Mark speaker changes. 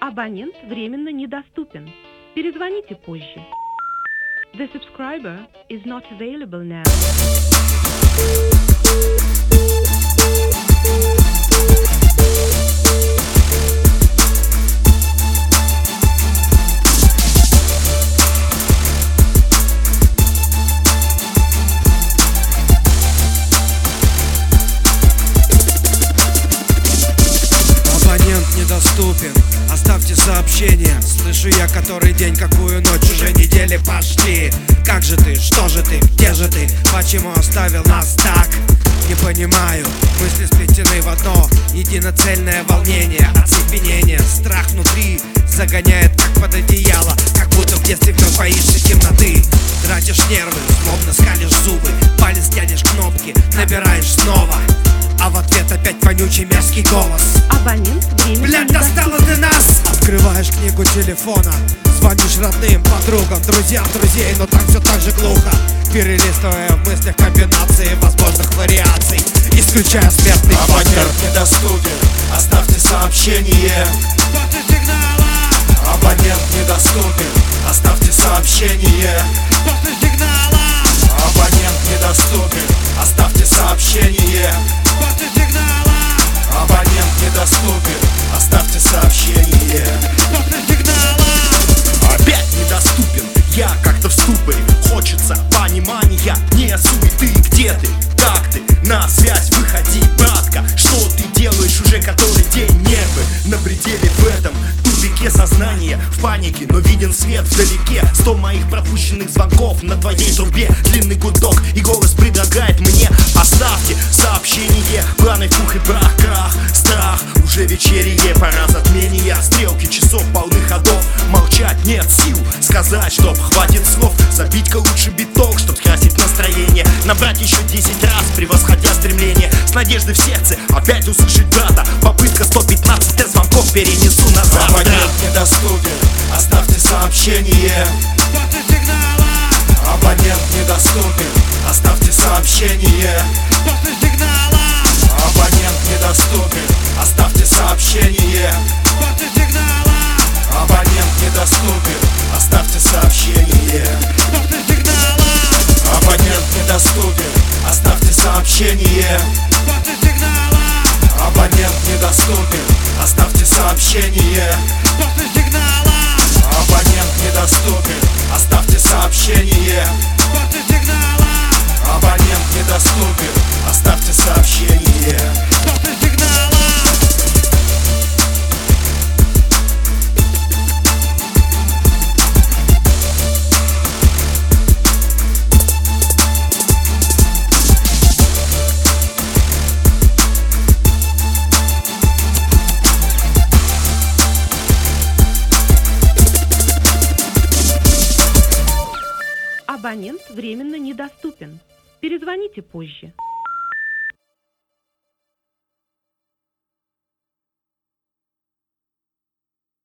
Speaker 1: Абонент временно недоступен. Перезвоните позже. The subscriber is not available now.
Speaker 2: Абонент недоступен, оставьте сообщение. Слышу я который день, какую ночь, уже недели почти Как же ты, что же ты, где же ты, почему оставил нас так? Не понимаю, мысли сплетены в одно Единоцельное волнение, оцепенение Страх внутри загоняет как под одеяло Как будто в детстве вновь боишься темноты. Тратишь нервы, словно скалишь вонючий мерзкий голос.
Speaker 1: Абонент временно
Speaker 2: Блядь, достала ты нас! Открываешь книгу телефона Звонишь родным, подругам, друзьям, друзей Но там все так же глухо. Перелистывая в мыслях комбинации возможных вариаций Исключая смертный
Speaker 3: Абонент недоступен, оставьте сообщение.
Speaker 2: После сигнала,
Speaker 3: Абонент недоступен, оставьте сообщение понимания, не суеты Где ты, как ты, на связь выходи, братка. Что ты делаешь уже который день? Нервы На пределе в этом тупике сознания. В панике, но виден свет вдалеке. Сто моих пропущенных звонков на твоей трубе. Длинный гудок и голос предлагает мне Оставьте сообщение, планы пух и прах, крах, страх. Уже вечерие, пора сказать, чтоб хватит слов. Забить-ка лучше биток, чтоб скрасить настроение. Набрать еще 10 раз, превосходя стремление. С надеждой в сердце опять услышать брата. Попытка 115 я звонков перенесу назад. Абонент недоступен, оставьте сообщение. Абонент недоступен, оставьте сообщение сообщение. Абонент недоступен, оставьте сообщение. Абонент недоступен, оставьте сообщение
Speaker 1: Абонент временно недоступен. Перезвоните позже.